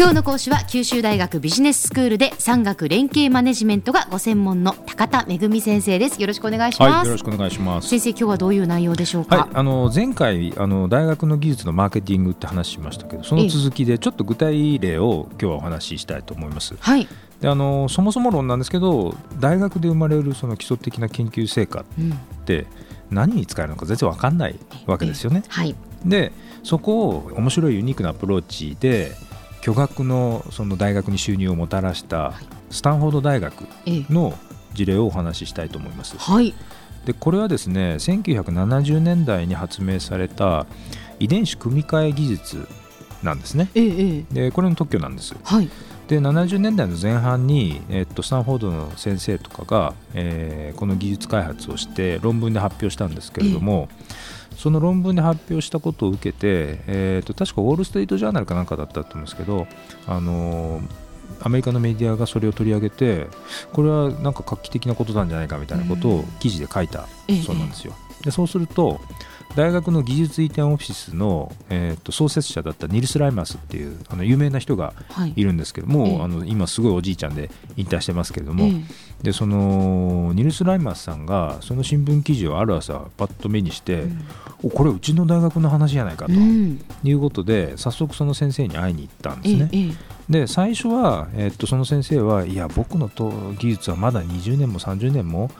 今日の講師は九州大学ビジネススクールで産学連携マネジメントがご専門の高田恵先生です。よろしくお願いします、はい、よろしくお願いします。先生今日はどういう内容でしょうか、はい、あの前回あの大学の技術のマーケティングって話しましたけどその続きでちょっと具体例を今日はお話ししたいと思います。はい。であのそもそも論なんですけど大学で生まれるその基礎的な研究成果って、何に使えるのか全然わかんないわけですよね。はい、でそこを面白いユニークなアプローチで巨額のその大学に収入をもたらしたスタンフォード大学の事例をお話ししたいと思います。はい、でこれはですね1970年代に発明された遺伝子組み換え技術なんですね。ええ、でこれの特許なんです。はい、で70年代の前半に、えっと、スタンフォードの先生とかが、えー、この技術開発をして論文で発表したんですけれども、えその論文で発表したことを受けて、えーと、確かウォール・ストリート・ジャーナルかなんかだったと思うんですけど、あのー、アメリカのメディアがそれを取り上げてこれはなんか画期的なことなんじゃないかみたいなことを記事で書いたそうなんですよ。でそうすると大学の技術移転オフィスの、えー、と創設者だったニルス・ライマスっていうあの有名な人がい。るんですけども、はい、あの今すごいおじいちゃんで引退してますけれども、でそのニルス・ライマスさんがその新聞記事をある朝パッと目にして、うん、おこれうちの大学の話じゃないかということで、早速その先生に会いに行ったんですね。で最初は、えー、っとその先生はいや僕のと技術はまだ20年も30年も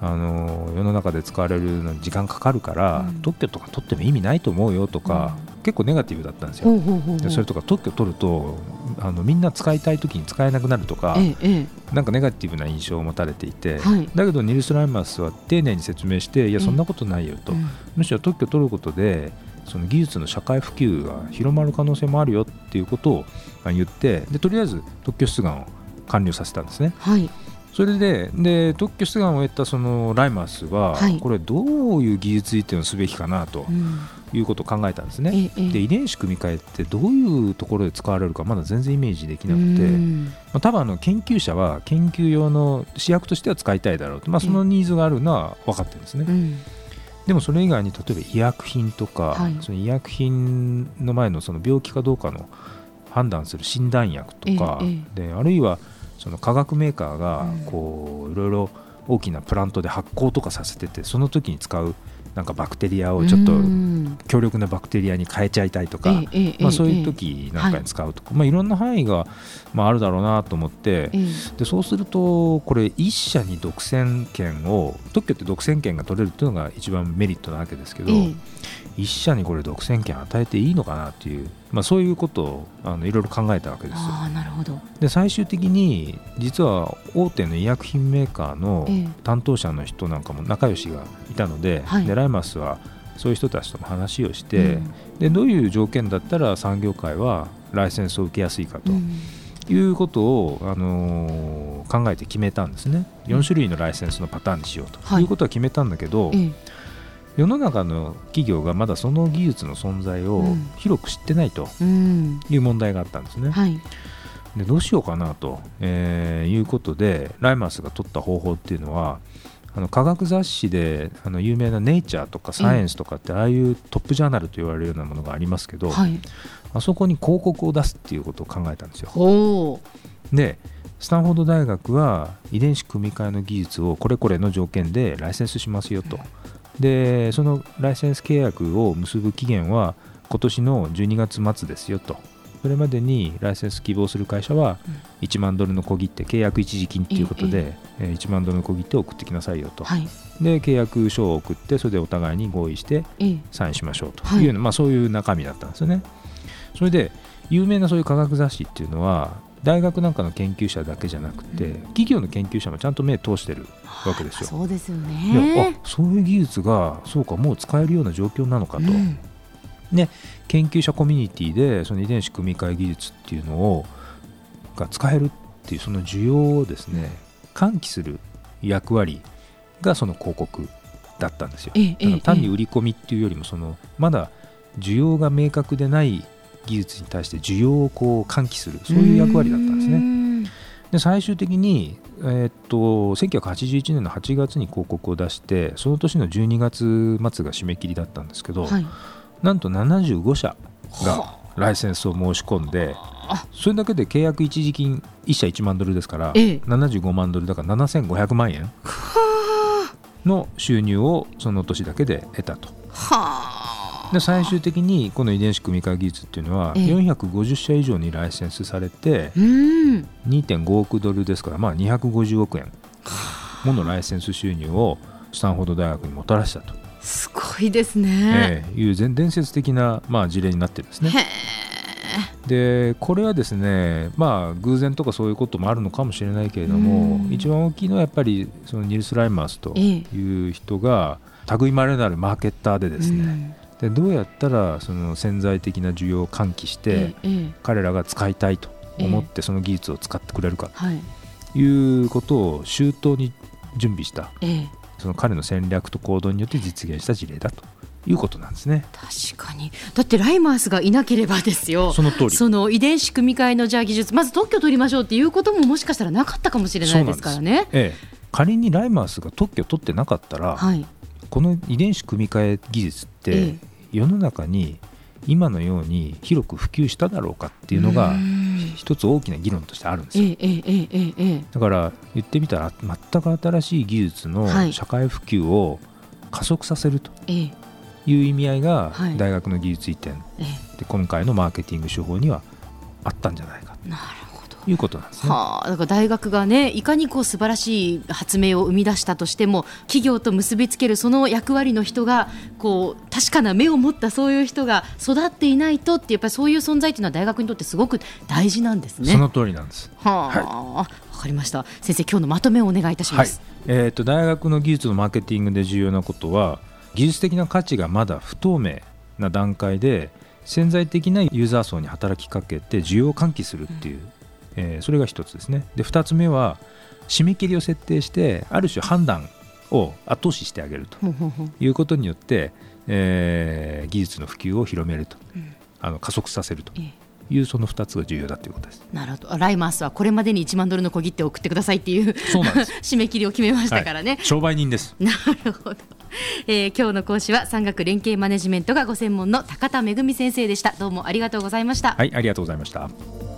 あの世の中で使われるのに時間かかるから、うん、特許とか取っても意味ないと思うよとか、うん、結構ネガティブだったんですよ。でそれとか特許取るとあのみんな使いたい時に使えなくなるとか、ええ、なんかネガティブな印象を持たれていて、はい、だけどニルス・ライマスは丁寧に説明していやそんなことないよと、うん、むしろ特許取ることでその技術の社会普及が広まる可能性もあるよっていうことを言ってでとりあえず特許出願を完了させたんですね。はいそれでで特許出願を得たそのライマスは、はい、これどういう技術移転をすべきかなと。いうことを考えたんですね、うん、で遺伝子組み換えってどういうところで使われるかまだ全然イメージできなくて、まあ、多分あの研究者は研究用の試薬としては使いたいだろうと、まあ、そのニーズがあるのは分かってるんですね、うん、でもそれ以外に例えば医薬品とか、はい、その医薬品の前のその病気かどうかの判断する診断薬とか、であるいはその化学メーカーがこういろいろ大きなプラントで発酵とかさせててその時に使うなんかバクテリアをちょっと強力なバクテリアに変えちゃいたいとか、まあ、そういう時なんかに使うとか、まあ、いろんな範囲がまああるだろうなと思ってでそうするとこれ1社に独占権を特許って独占権が取れるっていうのが一番メリットなわけですけど1社にこれ独占権与えていいのかなっていう、まあ、そういうことをあのいろいろ考えたわけですあなるほど。で最終的に実は大手の医薬品メーカーの担当者の人なんかも仲良しがいたのででライマスはそういう人たちとも話をして、うん、でどういう条件だったら産業界はライセンスを受けやすいかと。いうことを、あのー、考えて決めたんですね。4種類のライセンスのパターンにしようとい。うことは決めたんだけど、はい世の中の企業がまだその技術の存在を広く知ってないという問題があったんですね。うんはい、でどうしようかなと、えー、いうことでライマスが取った方法っていうのはあの科学雑誌であの有名な「ネイチャー」とか「サイエンス」とかってああいうトップジャーナルと言われるようなものがありますけど、はい、あそこに広告を出すっていうことを考えたんですよ。でスタンフォード大学は遺伝子組み換えの技術をこれこれの条件でライセンスしますよと。でそのライセンス契約を結ぶ期限は今年の12月末ですよと。それまでにライセンス希望する会社は1万ドルの小切手契約一時金ということで、え1万ドルの小切手を送ってきなさいよと、はい、で契約書を送ってそれでお互いに合意してサインしましょうと。い。う、はい、まあ、そういう中身だったんですよね。それで有名なそういう科学雑誌っていうのは大学なんかの研究者だけじゃなくて、うん、企業の研究者もちゃんと目通してるわけですよ。そうですよねあそういう技術がそうかもう使えるような状況なのかと。うん、で研究者コミュニティでその遺伝子組み換え技術っていうのをが使えるっていうその需要をですね喚起する役割がその広告だったんですよ。単に売り込みっていうよりもそのまだ需要が明確でない技術に対して需要をこう喚起するそういう役割だったんですね。で最終的に、えー、っと1981年の8月に広告を出してその年の12月末が締め切りだったんですけど、はい、なんと75社がライセンスを申し込んでそれだけで契約一時金1社1万ドルですから、ええ。75万ドルだから7500万円の収入をその年だけで得たと。はあで最終的にこの遺伝子組み換え技術っていうのはええ。450社以上にライセンスされてうん。2.5億ドルですからまあ250億円ものライセンス収入をスタンフォード大学にもたらしたと、すごいですね、ええいう全伝説的な、まあ、事例になってるんですね。へでこれはですねまあ偶然とかそういうこともあるのかもしれないけれどもうん。一番大きいのはやっぱりそのニルス・ライマースとえいう人が類まれなるマーケッターでえですね、うんでどうやったらその潜在的な需要を喚起して、彼らが使いたいと思ってその技術を使ってくれるかはいとい。うことを周到に準備したええ。その彼の戦略と行動によって実現した事例だということなんですね。確かに。だってライマースがいなければですよ。その通り。その遺伝子組み換えのじゃあ技術まず特許取りましょうっていうことももしかしたらなかったかもしれないですからね。ええ、仮にライマースが特許を取ってなかったら、はい、この遺伝子組み換え技術って世の中に今のように広く普及しただろうかっていうのが一つ大きな議論としてあるんですよ、だから言ってみたら全く新しい技術の社会普及を加速させるという意味合いが大学の技術移転で今回のマーケティング手法にはあったんじゃないか。なるほど。ということなんですね。はあ、だから大学がねいかにこう素晴らしい発明を生み出したとしても企業と結びつけるその役割の人がこう確かな目を持ったそういう人が育っていないとってやっぱりそういう存在っていうのは大学にとってすごく大事なんですね。その通りなんです。はあ、わかりました。先生、今日のまとめをお願いいたしはいます。えー、と大学の技術のマーケティングで重要なことは技術的な価値がまだ不透明な段階で潜在的なユーザー層に働きかけて需要を喚起するっていう、えーそれが一つですねで二つ目は締め切りを設定してある種判断を後押ししてあげるということによって、えー技術の普及を広めると、うんあの加速させるとええいうその2つが重要だということです。なるほど。ライマースはこれまでに1万ドルの小切手を送ってくださいっていう 締め切りを決めましたからね。はい商売人です。なるほど、えー今日の講師は産学連携マネジメントがご専門の高田恵先生でした。どうもありがとうございました。はい、ありがとうございました。